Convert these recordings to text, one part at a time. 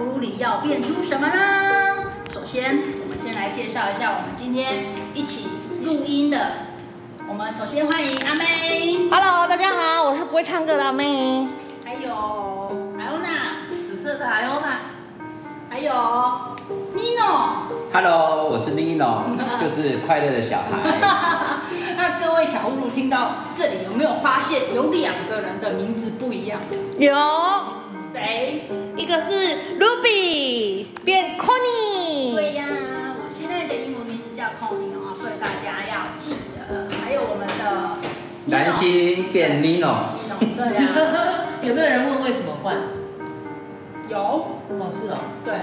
葫芦里要变出什么呢？首先，我们先来介绍一下我们今天一起录音的。我们首先欢迎阿妹。Hello，大家好，我是不会唱歌的阿妹。还有艾欧娜，紫色的艾欧娜。还有 Nino。Hello，我是 Nino，就是快乐的小孩。那各位小葫芦听到这里，有没有发现有两个人的名字不一样？有。谁？一个是 Ruby 变 Connie。对呀，我现在的英文名字叫 Connie 哦，所以大家要记得。还有我们的蓝心变 Nino。Nino，对呀。有没有人问为什么换？有。哦，是哦。对。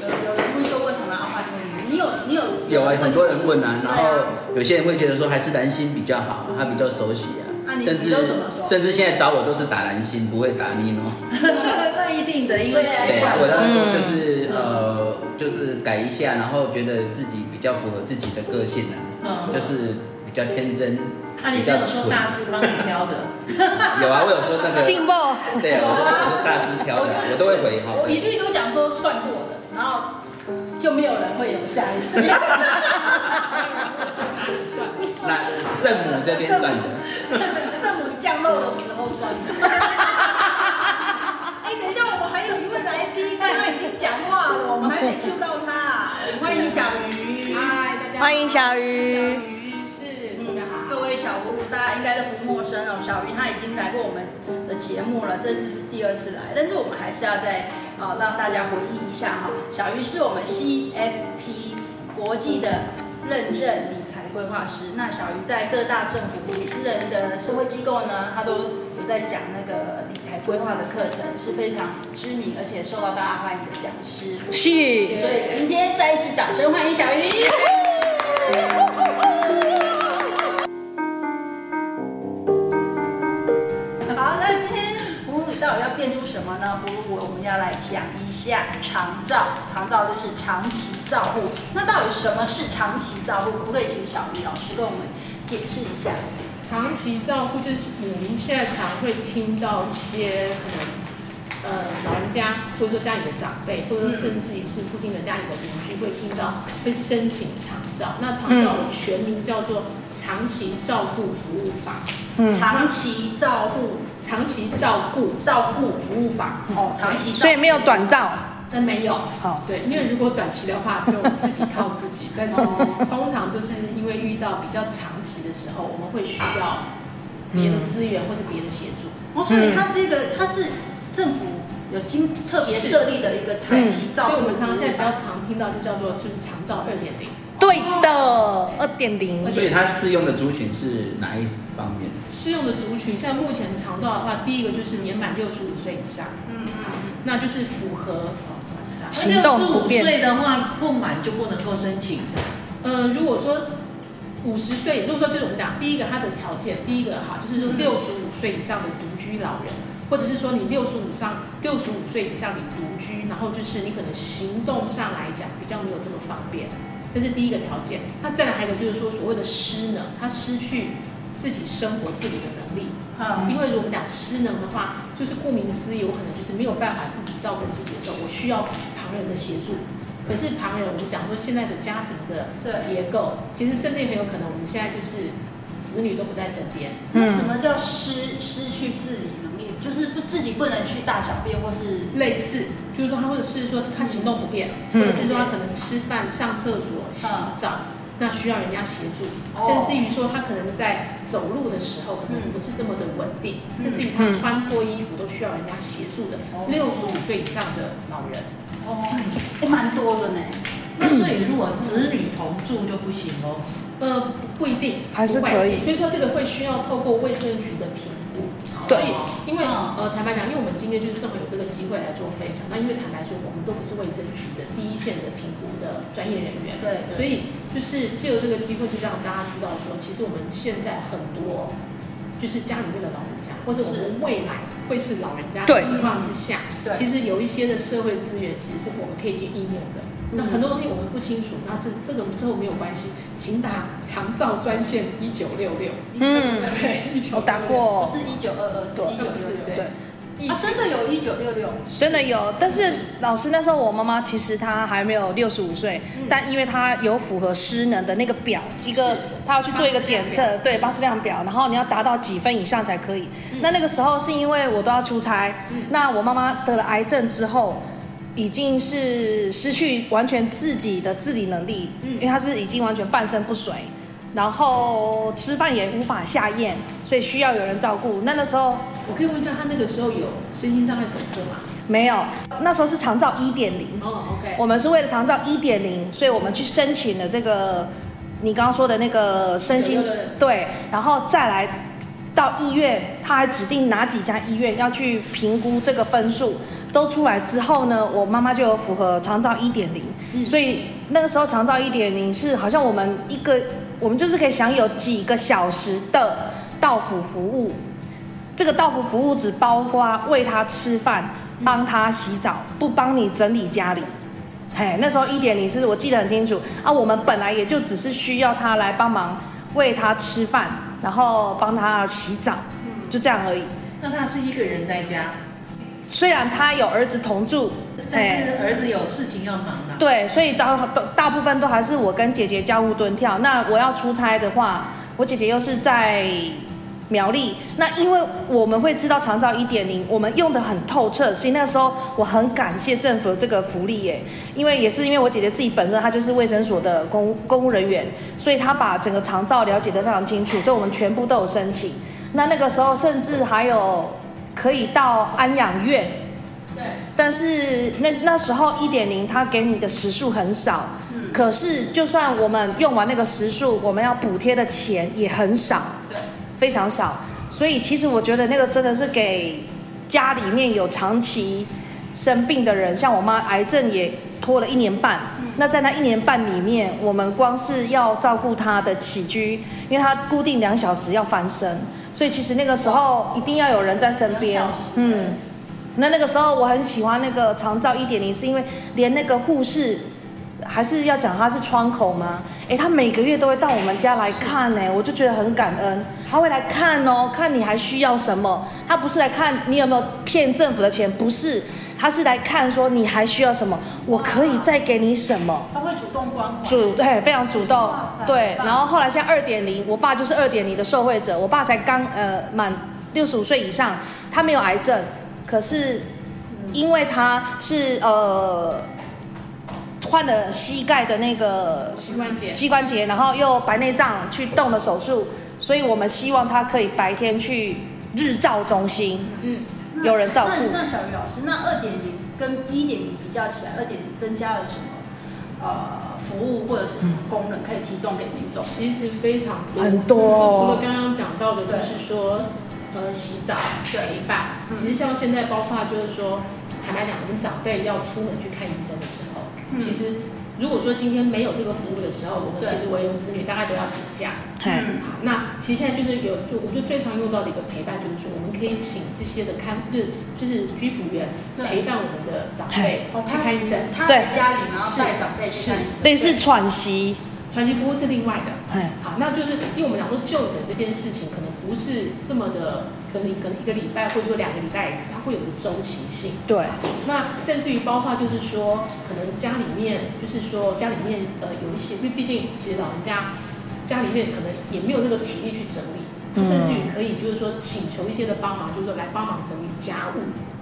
有有人会说为什么要换？你有你有？有啊，很多人问啊，然后有些人会觉得说还是蓝心比较好，他比较熟悉啊。甚至甚至现在找我都是打蓝心，不会打 Nino。那一定的，因为对，我当时就是呃，就是改一下，然后觉得自己比较符合自己的个性啊，就是比较天真，比较说大师帮你挑的。有啊，我有说那个。信不？对啊，我说我是大师挑的，我都会回哈。我一律都讲说算过的，然后就没有人会有下一句。那圣母这边算的，圣母降落的时候算的。哎，等一下，我们还有一位来宾，刚刚已经讲话了，我们还没 Q 到他。欢迎小鱼，嗨，大家好。欢迎小鱼。小鱼是，大家好。各位小葫芦，大家应该都不陌生哦。小鱼他已经来过我们的节目了，这次是第二次来，但是我们还是要再呃让大家回忆一下哈。小鱼是我们 CFP 国际的。认证理财规划师，那小鱼在各大政府、私人的社会机构呢，他都有在讲那个理财规划的课程，是非常知名而且受到大家欢迎的讲师。是，所以今天再一次掌声欢迎小鱼。变出什么呢？葫芦，我们要来讲一下长照。长照就是长期照护。那到底什么是长期照护？可不可以请小鱼老师跟我们解释一下？长期照护就是我们现在常会听到一些可能呃老人家，或者说家里的长辈，或者甚至于是附近的家里的邻居会听到会申请长照。那长照的全名叫做长期照护服务法。嗯，长期照护。长期照顾照顾服务法。哦，长期所以没有短照，真，没有，好，对，因为如果短期的话就自己靠自己，但是通常就是因为遇到比较长期的时候，我们会需要别的资源或者别的协助。哦，所以它是一个它是政府有经特别设立的一个长期照顾，所以我们常常现在比较常听到就叫做就是长照二点零。对的，二点零。所以它适用的族群是哪一方面？适用的族群，像目前长照的话，第一个就是年满六十五岁以上，嗯嗯，那就是符合行动不便。六十五岁的话，不满就不能够申请，是吧？嗯，如果说五十岁，如果说就是我们讲第一个它的条件，第一个哈，就是说六十五岁以上的独居老人，或者是说你六十五上六十五岁以上你独居，然后就是你可能行动上来讲比较没有这么方便。这是第一个条件，那再来还有一个就是说所谓的失能，他失去自己生活自理的能力。嗯，因为如果我们讲失能的话，就是顾名思义，有可能就是没有办法自己照顾自己的时候，我需要旁人的协助。可是旁人，我们讲说现在的家庭的结构，其实甚至很有可能我们现在就是子女都不在身边。那什么叫失失去自理？就是不自己不能去大小便，或是类似。就是说他，或者是说他行动不便，或者是说他可能吃饭、上厕所、洗澡，那需要人家协助，甚至于说他可能在走路的时候可能不是这么的稳定，甚至于他穿脱衣服都需要人家协助的。六十五岁以上的老人，哦，也蛮多的呢。那所以如果子女同住就不行哦？呃，不一定，还是可以。所以说这个会需要透过卫生局的评。对，因为呃，坦白讲，因为我们今天就是正好有这个机会来做分享。那因为坦白说，我们都不是卫生局的第一线的评估的专业人员，对，所以就是借由这个机会，就让大家知道说，其实我们现在很多就是家里面的老人家，或者我们未来会是老人家的情况之下，对，其实有一些的社会资源，其实是我们可以去应用的。那很多东西我们不清楚，那这这个之后没有关系，请打长照专线一九六六。嗯，对，一九打过，不是一九二二，是一九六六。对，啊，真的有一九六六，真的有。但是老师那时候我妈妈其实她还没有六十五岁，嗯、但因为她有符合失能的那个表，一个她要去做一个检测，对，巴氏量表，然后你要达到几分以上才可以。嗯、那那个时候是因为我都要出差，嗯、那我妈妈得了癌症之后，已经是失去完全自己的自理能力，嗯，因为他是已经完全半身不遂。然后吃饭也无法下咽，所以需要有人照顾。那那时候，我可以问一下，他那个时候有身心障碍手册吗？没有，那时候是长照一点零。哦，OK。我们是为了长照一点零，所以我们去申请了这个你刚刚说的那个身心，对，然后再来到医院，他还指定哪几家医院要去评估这个分数，都出来之后呢，我妈妈就有符合长照一点零，所以那个时候长照一点零是好像我们一个。我们就是可以享有几个小时的到府服务，这个到府服务只包括喂他吃饭、帮他洗澡，不帮你整理家里。嘿，那时候一点零是我记得很清楚啊。我们本来也就只是需要他来帮忙喂他吃饭，然后帮他洗澡，就这样而已。那他是一个人在家，虽然他有儿子同住。但是儿子有事情要忙啊。对，所以大大大部分都还是我跟姐姐家务蹲跳。那我要出差的话，我姐姐又是在苗栗。那因为我们会知道长照一点零，我们用的很透彻。所以那时候我很感谢政府的这个福利耶，因为也是因为我姐姐自己本身她就是卫生所的公公务人员，所以她把整个长照了解得非常清楚，所以我们全部都有申请。那那个时候甚至还有可以到安养院。对。但是那那时候一点零，他给你的时数很少，嗯，可是就算我们用完那个时数，我们要补贴的钱也很少，对，非常少。所以其实我觉得那个真的是给家里面有长期生病的人，像我妈癌症也拖了一年半，嗯，那在那一年半里面，我们光是要照顾她的起居，因为她固定两小时要翻身，所以其实那个时候一定要有人在身边，嗯。那那个时候我很喜欢那个长照一点零，是因为连那个护士，还是要讲他是窗口吗？哎，他每个月都会到我们家来看呢，我就觉得很感恩。他会来看哦，看你还需要什么。他不是来看你有没有骗政府的钱，不是，他是来看说你还需要什么，我可以再给你什么。他会主动关怀。主对，非常主动。对，然后后来像二点零，我爸就是二点零的受惠者。我爸才刚呃满六十五岁以上，他没有癌症。可是，因为他是呃换了膝盖的那个膝关节，膝关节，然后又白内障去动了手术，所以我们希望他可以白天去日照中心，嗯，有人照顾。那那小鱼老师，那二点零跟一点零比较起来，二点零增加了什么呃服务或者是什么功能可以提供给民众？其实非常多，很多哦。除了刚刚讲到的，就是说。呃，洗澡、陪伴，其实像现在，包括就是说，坦白讲，我们长辈要出门去看医生的时候，嗯、其实如果说今天没有这个服务的时候，我们其实为人子女大概都要请假。嗯，好，那其实现在就是有，就我就最常用到的一个陪伴，就是说我们可以请这些的看，就是就是居服员陪伴我们的长辈去看医生。对，家里然后带长辈去看，类似喘息。喘息服务是另外的，好，那就是因为我们讲说就诊这件事情可能不是这么的，可能可能一个礼拜或者说两个礼拜一次，它会有个周期性。对，那甚至于包括就是说，可能家里面就是说家里面呃有一些，因为毕竟其实老人家家里面可能也没有那个体力去整理，甚至于可以就是说请求一些的帮忙，就是说来帮忙整理家务。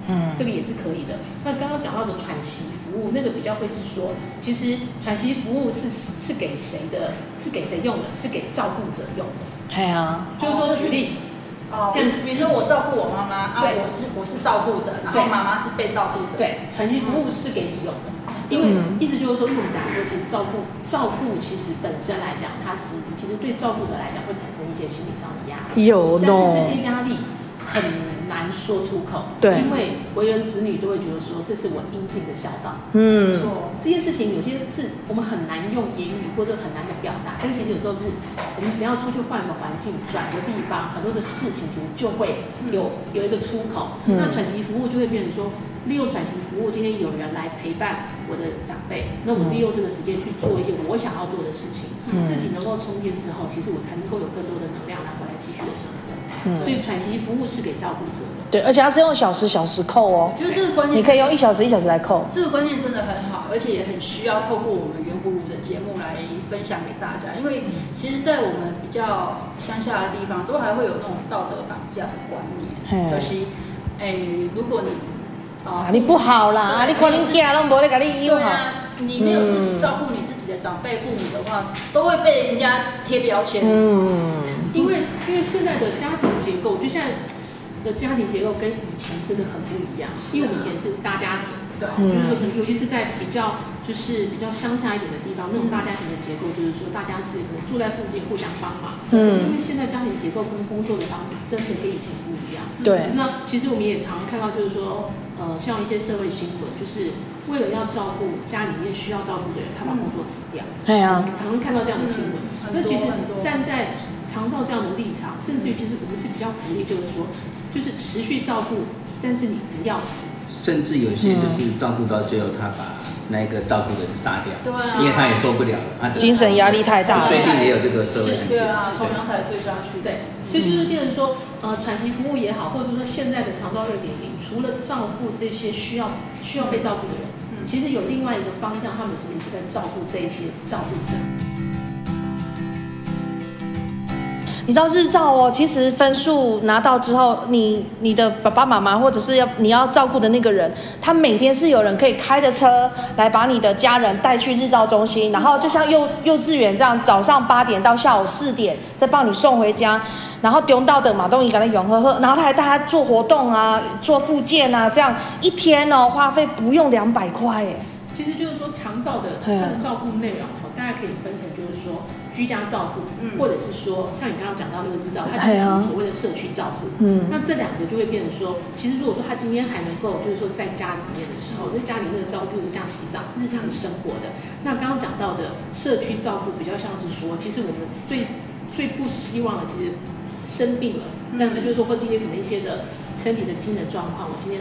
嗯，这个也是可以的。那刚刚讲到的喘息服务，那个比较会是说，其实喘息服务是是给谁的？是给谁用的？是给照顾者用的。对啊，就是说举例，哦，比如说我照顾我妈妈，啊，我是我是照顾者，然后妈妈是被照顾者。对，喘息服务是给你用的，因为意思就是说，因为我们讲说，其实照顾照顾其实本身来讲，它是其实对照顾者来讲会产生一些心理上的压力。有，但是这些压力很。难说出口，对，因为为人子女都会觉得说，这是我应尽的孝道。嗯，说这件事情有些是我们很难用言语或者很难的表达，但其实有时候是我们只要出去换个环境，转个地方，很多的事情其实就会有有一个出口。嗯、那喘息服务就会变成说，利用喘息服务，今天有人来陪伴我的长辈，那我利用这个时间去做一些我想要做的事情，嗯、自己能够充电之后，其实我才能够有更多的能量拿回来继续的生活。嗯、所以喘息服务是给照顾者的。对，而且它是用小时小时扣哦。就是这个关键，你可以用一小时一小时来扣。这个观念真的很好，而且也很需要透过我们圆葫芦的节目来分享给大家，因为其实，在我们比较乡下的地方，都还会有那种道德绑架的观念，可惜。哎，如果你啊，你不好啦，你可能家都没得给你用好。你没有自己照顾你自己的长辈父母的话，都会被人家贴标签。嗯，因为因为现在的家庭结构，就现在的家庭结构跟以前真的很不一样。因为我们以前是大家庭，对，就是说可能尤其是在比较。就是比较乡下一点的地方，那种大家庭的结构，就是说大家是可能住在附近，互相帮忙。嗯。因为现在家庭结构跟工作的方式真的跟以前不一样。对。那其实我们也常看到，就是说，呃，像一些社会新闻，就是为了要照顾家里面需要照顾的人，他把工作辞掉。对啊。常常看到这样的新闻。那其实站在长照这样的立场，甚至于其实我们是比较鼓励，就是说，就是持续照顾，但是你不要辞职。甚至有些就是照顾到最后，他把。那一个照顾的人杀掉，对啊，因为他也受不了了，精神压力太大了。最近也有这个社会案件，对啊，从阳台推下去，对，所以就是变成说，呃，喘息服务也好，或者说现在的长照二点零，除了照顾这些需要需要被照顾的人，嗯，其实有另外一个方向，他们是不是在照顾这一些照顾者？你知道日照哦，其实分数拿到之后，你你的爸爸妈妈或者是要你要照顾的那个人，他每天是有人可以开着车来把你的家人带去日照中心，然后就像幼幼稚园这样，早上八点到下午四点再帮你送回家，然后丢到的马东仪给他永和喝，然后他还带他做活动啊，做复健啊，这样一天哦花费不用两百块哎。其实就是说长照的他的照顾内容哦，大家可以分成。居家照顾，嗯，或者是说像你刚刚讲到那个日照，它就是所谓的社区照顾，嗯，那这两个就会变成说，其实如果说他今天还能够，就是说在家里面的时候，在家里面的照顾，像洗澡、日常生活的，那刚刚讲到的社区照顾，比较像是说，其实我们最最不希望的，其实生病了，但是就是说，或今天可能一些的身体的机能状况，我今天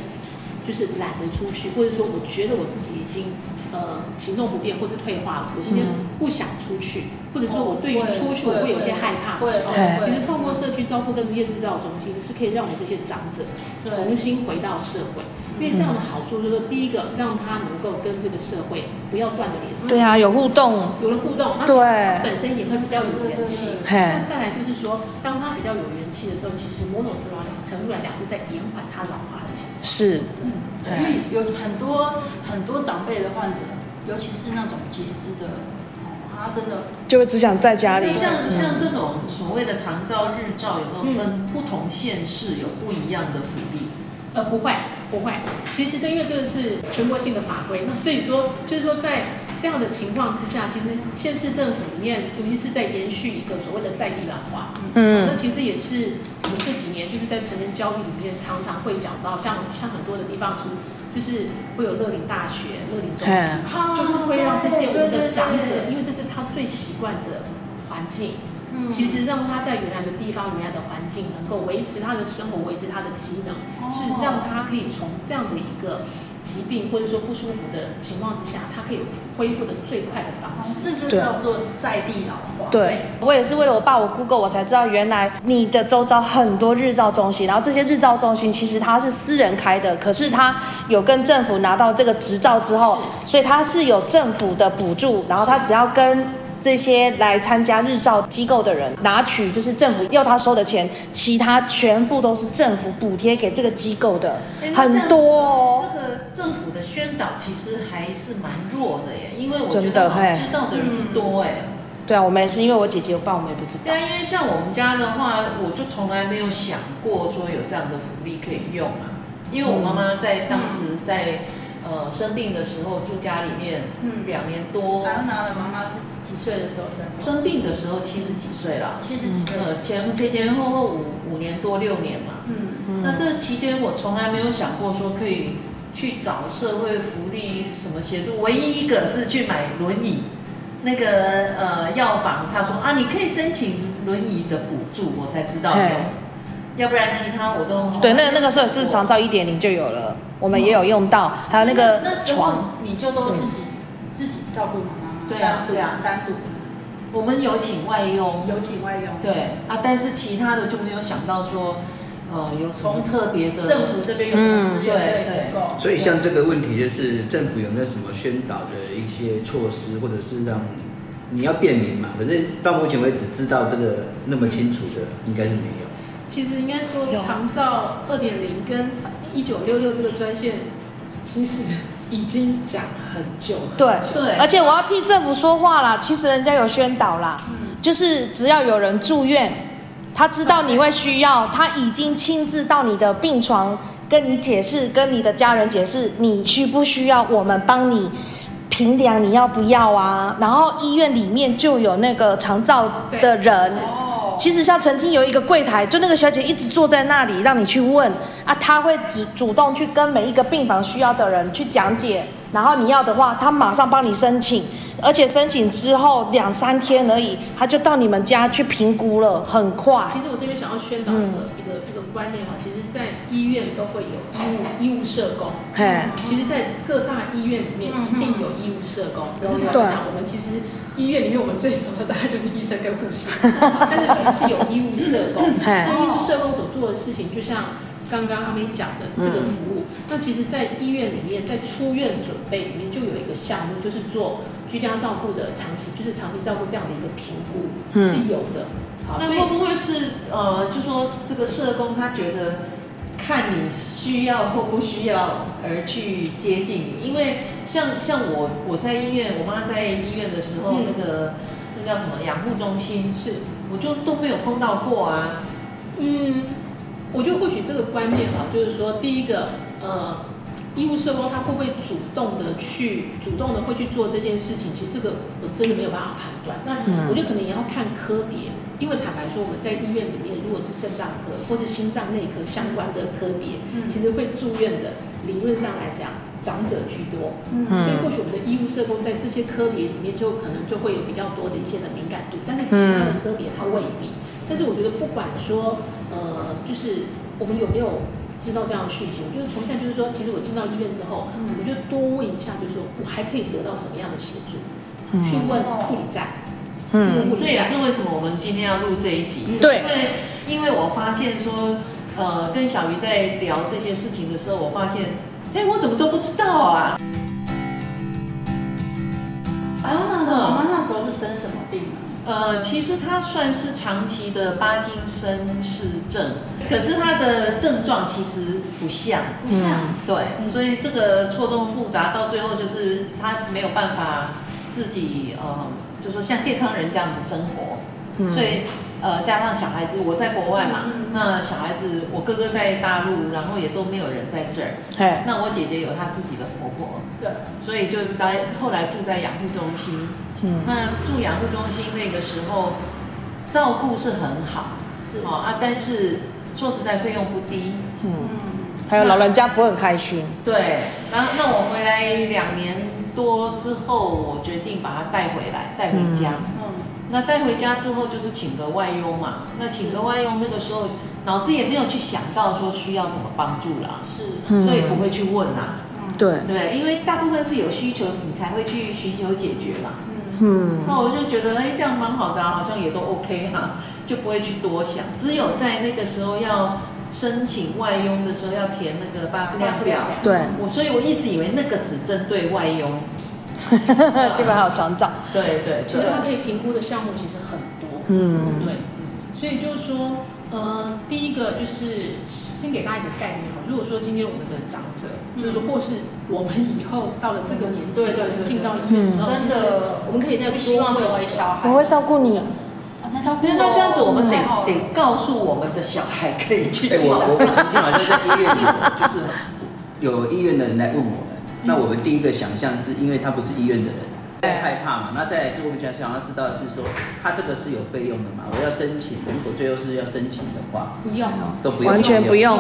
就是懒得出去，或者说我觉得我自己已经。呃，行动不便或是退化了，我今天不想出去，嗯、或者说我对于出去我会有些害怕的时候，其实透过社区照顾跟这些日照中心是可以让我们这些长者重新回到社会，因为这样的好处就是说，第一个让他能够跟这个社会不要断的联系，对啊，有互动，有了互动，对，他本身也会比较有元气。那再来就是说，当他比较有元气的时候，其实某种程度来讲是在延缓他老化的情况。是。嗯因为有很多很多长辈的患者，尤其是那种截肢的，他真的就会只想在家里。像像这种所谓的长照日照，有没有分不同县市有不一样的福利？呃，不会不会。其实这因为这个是全国性的法规，那所以说就是说在这样的情况之下，其实县市政府里面尤其是在延续一个所谓的在地老化。嗯，那其实也是。我们这几年就是在成人教育里面常常会讲到，像像很多的地方出，就是会有乐龄大学、乐龄中心，就是会让这些我们的长者，因为这是他最习惯的环境，其实让他在原来的地方、原来的环境能够维持他的生活、维持他的机能，是让他可以从这样的一个。疾病或者说不舒服的情况之下，它可以恢复的最快的方式，这就叫做在地老化。对，对我也是为了我爸，我 Google 我才知道，原来你的周遭很多日照中心，然后这些日照中心其实它是私人开的，可是它有跟政府拿到这个执照之后，所以它是有政府的补助，然后它只要跟。这些来参加日照机构的人拿取就是政府要他收的钱，其他全部都是政府补贴给这个机构的，很多哦。这个政府的宣导其实还是蛮弱的耶，因为我觉得知道的人不多哎。对啊，我们也是因为我姐姐有报，我们也不知道。对啊，因为像我们家的话，我就从来没有想过说有这样的福利可以用啊，因为我妈妈在当时在呃生病的时候住家里面，嗯，两年多。还要拿了妈妈是。几岁的时候生病？生病的时候七十几岁了，七十几岁。呃，前前前后后五五年多六年嘛。嗯，那这期间我从来没有想过说可以去找社会福利什么协助，唯一一个是去买轮椅。那个呃药房他说啊，你可以申请轮椅的补助，我才知道有。要不然其他我都。对，那个那个时候是长照一点零就有了。我们也有用到，还有那个床，你就都自己自己照顾妈妈吗？对啊，对啊，单独。我们有请外佣，有请外佣。对啊，但是其他的就没有想到说，呃，有从特别的政府这边有什么资源可以提供。所以像这个问题，就是政府有没有什么宣导的一些措施，或者是让你要便民嘛？反正到目前为止，知道这个那么清楚的，应该是没有。其实应该说，长照二点零跟一九六六这个专线，其实已经讲很久了。对对，而且我要替政府说话啦。其实人家有宣导啦，嗯，就是只要有人住院，他知道你会需要，他已经亲自到你的病床跟你解释，跟你的家人解释，你需不需要我们帮你评量，你要不要啊？然后医院里面就有那个长照的人。其实像曾经有一个柜台，就那个小姐一直坐在那里，让你去问啊，她会主主动去跟每一个病房需要的人去讲解，然后你要的话，她马上帮你申请，而且申请之后两三天而已，她就到你们家去评估了，很快。其实我这边想要宣导一个、嗯、一个一个观念哈，其实，在医院都会有医务医务社工，哎、其实，在各大医院里面一定有医务社工。可是对我们其实。医院里面我们最熟的大概就是医生跟护士，但是其实是有医务社工。那医务社工所做的事情，就像刚刚阿美讲的这个服务，那其实，在医院里面，在出院准备里面就有一个项目，就是做居家照顾的长期，就是长期照顾这样的一个评估是有的。好，那会不会是呃，就说这个社工他觉得？看你需要或不需要而去接近你，因为像像我我在医院，我妈在医院的时候，嗯、那个那叫什么养护中心，是我就都没有碰到过啊。嗯，我觉得或许这个观念哈，就是说第一个呃，医务社工他会不会主动的去主动的会去做这件事情，其实这个我真的没有办法判断。那我觉得可能也要看科别。因为坦白说，我们在医院里面，如果是肾脏科或者心脏内科相关的科别，嗯、其实会住院的，理论上来讲，长者居多。嗯，所以或许我们的医务社工在这些科别里面，就可能就会有比较多的一些的敏感度。但是其他的科别它未必。嗯、但是我觉得不管说，呃，就是我们有没有知道这样的讯息，我觉得从现在就是说，其实我进到医院之后，嗯、我就多问一下，就是说我还可以得到什么样的协助，嗯、去问护理站。嗯，这也是为什么我们今天要录这一集。对，因为因为我发现说，呃，跟小鱼在聊这些事情的时候，我发现，哎，我怎么都不知道啊？哎呦，那妈妈那时候是生什么病啊？呃，其实她算是长期的巴金森氏症，可是她的症状其实不像，不像，嗯、对，嗯、所以这个错综复杂，到最后就是她没有办法自己呃。就说像健康人这样子生活，嗯、所以呃加上小孩子，我在国外嘛，嗯、那小孩子我哥哥在大陆，然后也都没有人在这儿。嘿那我姐姐有她自己的婆婆，对，所以就待后来住在养护中心。嗯，那住养护中心那个时候照顾是很好，是哦啊，但是说实在费用不低。嗯，还有老人家不会很开心。对，然后那我回来两年。多之后，我决定把他带回来，带回家。嗯，那带回家之后就是请个外佣嘛。那请个外佣，那个时候脑子也没有去想到说需要什么帮助啦，是，所以不会去问啊。对对，因为大部分是有需求，你才会去寻求解决嘛。嗯，那我就觉得哎，这样蛮好的啊，好像也都 OK 哈，就不会去多想。只有在那个时候要。申请外佣的时候要填那个巴士量表，对，我所以我一直以为那个只针对外佣，这个还有长照，对对，其实它可以评估的项目其实很多，嗯，对，所以就是说，呃，第一个就是先给大家一个概念哈，如果说今天我们的长者，就是说或是我们以后到了这个年纪，对对，进到医院之后，真的，我们可以再希望成为小孩，我会照顾你。那这样子，我们得得告诉我们的小孩可以去。哎，我我曾经好像在医院里，就是有医院的人来问我们，那我们第一个想象是因为他不是医院的人，害怕嘛。那再来是我们想想要知道的是说，他这个是有费用的嘛？我要申请，如果最后是要申请的话，不用，都不用，完全不用。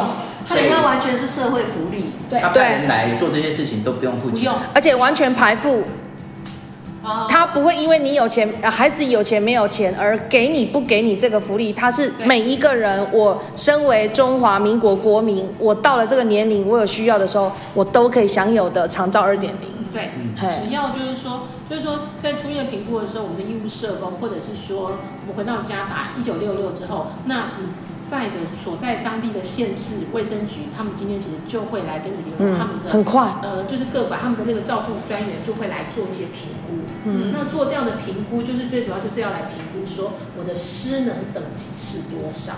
所以他完全是社会福利，对，他派人来做这些事情都不用付钱，而且完全排付。他不会因为你有钱，孩子有钱没有钱而给你不给你这个福利，他是每一个人，我身为中华民国国民，我到了这个年龄，我有需要的时候，我都可以享有的长照二点零。对，只要就是说，就是说在出院评估的时候，我们的医务社工，或者是说我们回到家打一九六六之后，那嗯。在的所在当地的县市卫生局，他们今天其实就会来跟你联络他们的，很快，呃，就是各管他们的那个照顾专员就会来做一些评估。嗯，那做这样的评估，就是最主要就是要来评估说我的失能等级是多少。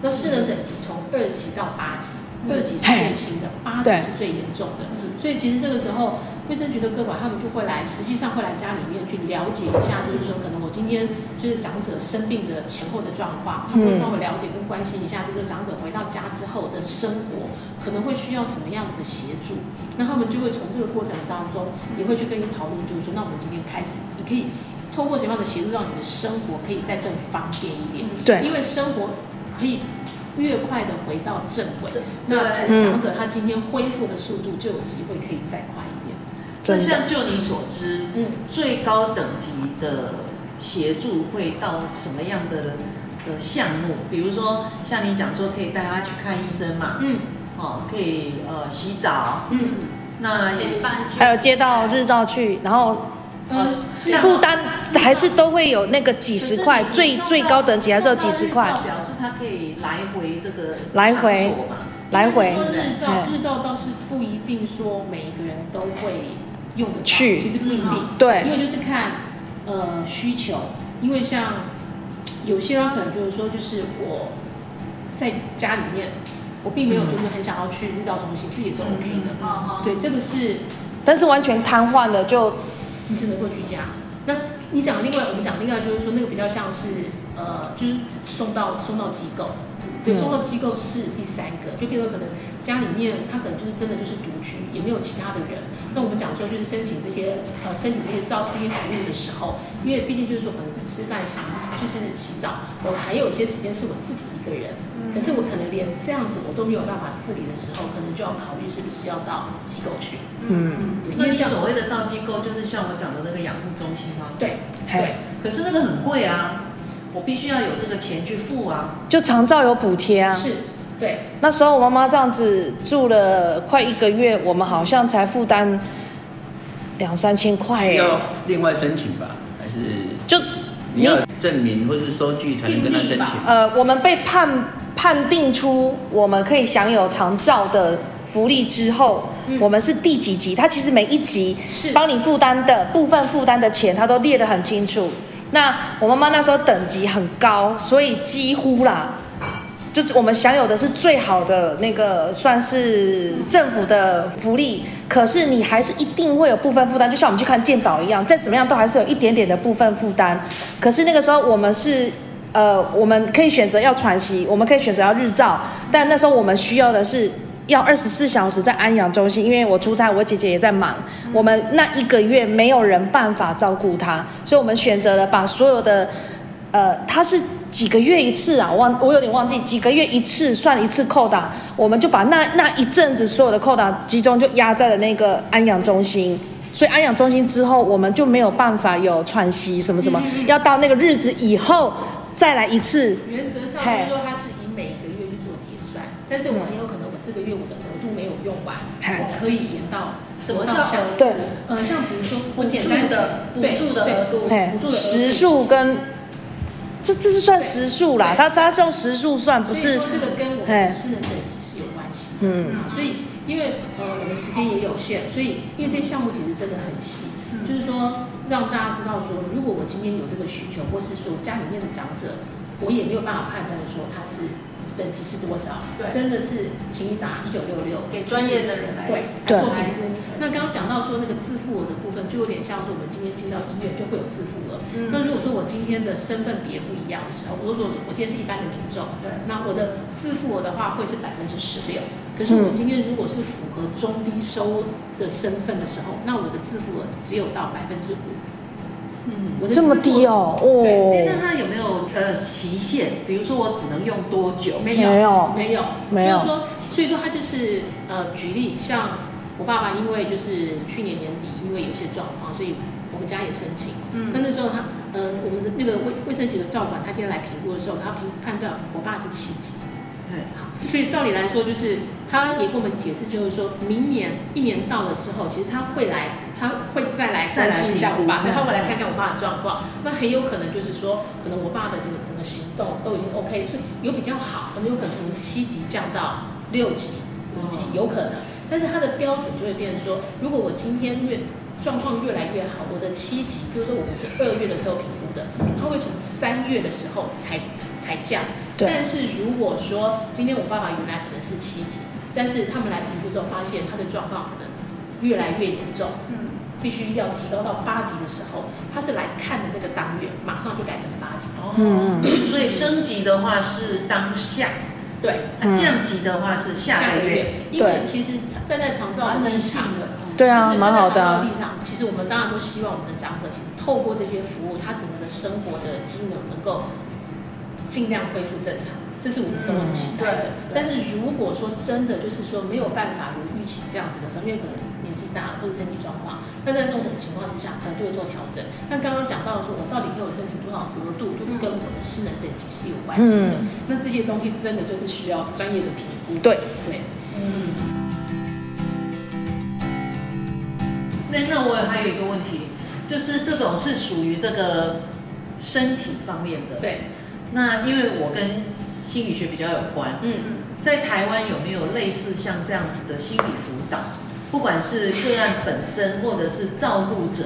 那失能等级从二级到八级，二级是最轻的，八级是最严重的。所以其实这个时候。卫生局的各管，他们就会来，实际上会来家里面去了解一下，就是说，可能我今天就是长者生病的前后的状况，他们会稍微了解跟关心一下，就是长者回到家之后的生活可能会需要什么样子的协助，那他们就会从这个过程当中，也会去跟你讨论，就是说，那我们今天开始，你可以通过什么样的协助，让你的生活可以再更方便一点？对，因为生活可以越快的回到正轨，那长者他今天恢复的速度就有机会可以再快一点。那像就你所知，嗯，最高等级的协助会到什么样的的项目？比如说像你讲说可以带他去看医生嘛，嗯，哦，可以呃洗澡，嗯，那也还有接到日照去，然后呃负担还是都会有那个几十块，最最高等级还是有几十块。表示他可以来回这个来回来回。日照日照倒是不一定说每一个人都会。用的去，其实不一定，对，因为就是看呃需求，因为像有些人可能就是说，就是我在家里面，我并没有就是很想要去日照中心，这也是 OK 的，嗯、对，这个是，但是完全瘫痪了就，你只能够居家。那你讲另外，我们讲另外就是说，那个比较像是呃，就是送到送到机构，对，送到机构是第三个，就比如说可能。家里面他可能就是真的就是独居，也没有其他的人。那我们讲说就是申请这些呃申请这些照这些服务的时候，因为毕竟就是说可能是吃饭洗就是洗澡，我还有一些时间是我自己一个人。可是我可能连这样子我都没有办法自理的时候，可能就要考虑是不是要到机构去。嗯，那你所谓的到机构就是像我讲的那个养护中心吗？对，对。可是那个很贵啊，我必须要有这个钱去付啊。就长照有补贴啊。是。对，那时候我妈妈这样子住了快一个月，我们好像才负担两三千块。要另外申请吧？还是就你要证明或是收据才能跟他申请？呃，我们被判判定出我们可以享有长照的福利之后，嗯、我们是第几级？他其实每一级帮你负担的部分负担的钱，他都列得很清楚。那我妈妈那时候等级很高，所以几乎啦。就我们享有的是最好的那个，算是政府的福利。可是你还是一定会有部分负担，就像我们去看健保一样，再怎么样都还是有一点点的部分负担。可是那个时候我们是，呃，我们可以选择要喘息，我们可以选择要日照，但那时候我们需要的是要二十四小时在安养中心，因为我出差，我姐姐也在忙，我们那一个月没有人办法照顾她，所以我们选择了把所有的，呃，她是。几个月一次啊？我忘，我有点忘记，几个月一次算一次扣打，我们就把那那一阵子所有的扣打集中就压在了那个安养中心，所以安养中心之后我们就没有办法有喘息什么什么，嗯、要到那个日子以后再来一次。原则上就是说它是以每个月去做结算，但是我很有可能我这个月我的额度没有用完，我可以延到什么叫对？呃，像比如说我简单的补助的额度，补助的时数跟。这这是算时数啦，他他是用时数算，不是。这个跟我们的智能等级是有关系。嗯。所以因为呃我们时间也有限，所以因为这些项目其实真的很细，嗯、就是说让大家知道说，如果我今天有这个需求，或是说家里面的长者，我也没有办法判断说他是。等级是多少？对，真的是，请你打一九六六，给专业的人来对做评估。那刚刚讲到说那个自付额的部分，就有点像是我们今天进到医院就会有自付额。嗯。那如果说我今天的身份别不一样的时候，我说我今天是一般的民众，对，那我的自付额的话会是百分之十六。可是我今天如果是符合中低收的身份的时候，那我的自付额只有到百分之五。嗯，这么低哦，哦。对，那它有没有呃期限？比如说我只能用多久？没有，没有，没有，没有。就是说，所以说它就是呃举例，像我爸爸因为就是去年年底因为有些状况，所以我们家也申请。嗯，那那时候他呃我们的那个卫卫生局的照管，他今天来评估的时候，他评判断我爸是七级。对，好，所以照理来说，就是他也跟我们解释，就是说明年一年到了之后，其实他会来，他会再来关心一下我爸，然后我来看看我爸的状况。那很有可能就是说，可能我爸的这个整个行动都已经 OK，所以有比较好，可能有可能从七级降到六级、五级，有可能。但是他的标准就会变成说，如果我今天越状况越来越好，我的七级，比如说我们是二月的时候评估的，他会从三月的时候才才降。但是如果说今天我爸爸原来可能是七级，但是他们来评估之后发现他的状况可能越来越严重，嗯，必须要提高到八级的时候，他是来看的那个当月，马上就改成八级。哦，所以升级的话是当下，对，降级的话是下个月。因为其实站在长照的立场，对啊，蛮好的。立场，其实我们当然都希望我们的长者，其实透过这些服务，他整个的生活的机能能够。尽量恢复正常，这是我们都很期待的。嗯、但是如果说真的就是说没有办法如预期这样子的时候，因为可能年纪大了或者身体状况，那在这种情况之下，可能就会做调整。那刚刚讲到说，我到底可以申请多少额度，就跟我的失能等级是有关系的。嗯、那这些东西真的就是需要专业的评估。对对，嗯。那那我还有一个问题，就是这种是属于这个身体方面的。对。那因为我跟心理学比较有关，嗯嗯，在台湾有没有类似像这样子的心理辅导？不管是个案本身，或者是照顾者，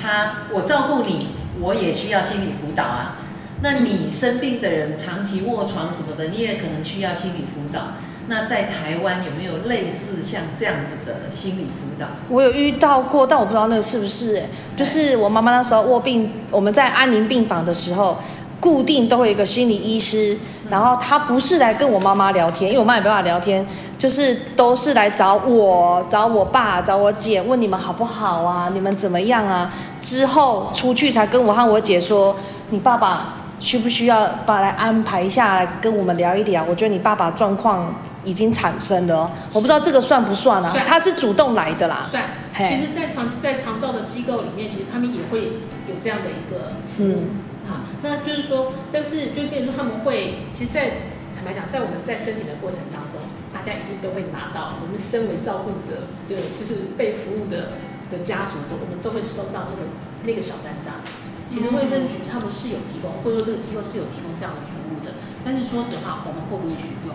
他我照顾你，我也需要心理辅导啊。那你生病的人长期卧床什么的，你也可能需要心理辅导。那在台湾有没有类似像这样子的心理辅导？我有遇到过，但我不知道那个是不是、欸，就是我妈妈那时候卧病，我们在安宁病房的时候。固定都会有一个心理医师，然后他不是来跟我妈妈聊天，因为我妈也没办法聊天，就是都是来找我、找我爸、找我姐，问你们好不好啊？你们怎么样啊？之后出去才跟我和我姐说，你爸爸需不需要把来安排一下来跟我们聊一聊？我觉得你爸爸状况已经产生了，我不知道这个算不算啊？算他是主动来的啦。算。其实，在长在长照的机构里面，其实他们也会有这样的一个服务。嗯好，那就是说，但是就变成说他们会，其实在，在坦白讲，在我们在申请的过程当中，大家一定都会拿到。我们身为照顾者，就就是被服务的的家属的时候，我们都会收到那个那个小单张。其实卫生局他们是有提供，或者说这个机构是有提供这样的服务的。但是说实话，我们会不会去用？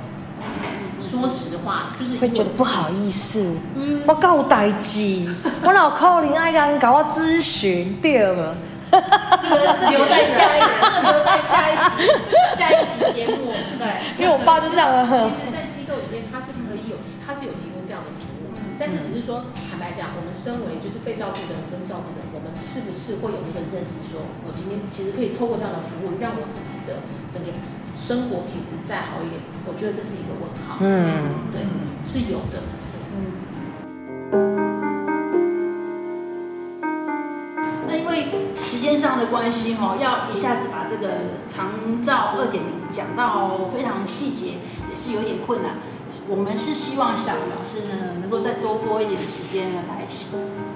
说实话，就是会觉得不好意思。嗯，我告代志，我老可能爱人搞我咨询，对了。留在下一，留在下一集，下一集节目对。因为我爸就这样。其实，在机构里面，他是可以有，他是有提供这样的服务，但是只是说，坦白讲，我们身为就是被照顾的人跟照顾的人，我们是不是会有一个认知，说我今天其实可以透过这样的服务，让我自己的整个生活品质再好一点？我觉得这是一个问号。嗯，对，是有的。的关系哈，要一下子把这个长照二点零讲到非常细节，也是有点困难。我们是希望小鱼老师呢，能够再多拨一点时间呢，来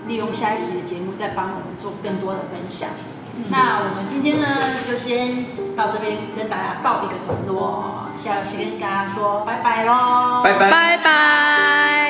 利用下一期的节目，再帮我们做更多的分享。嗯、那我们今天呢，就先到这边跟大家告一个段落，下先跟大家说拜拜喽，拜拜，拜拜。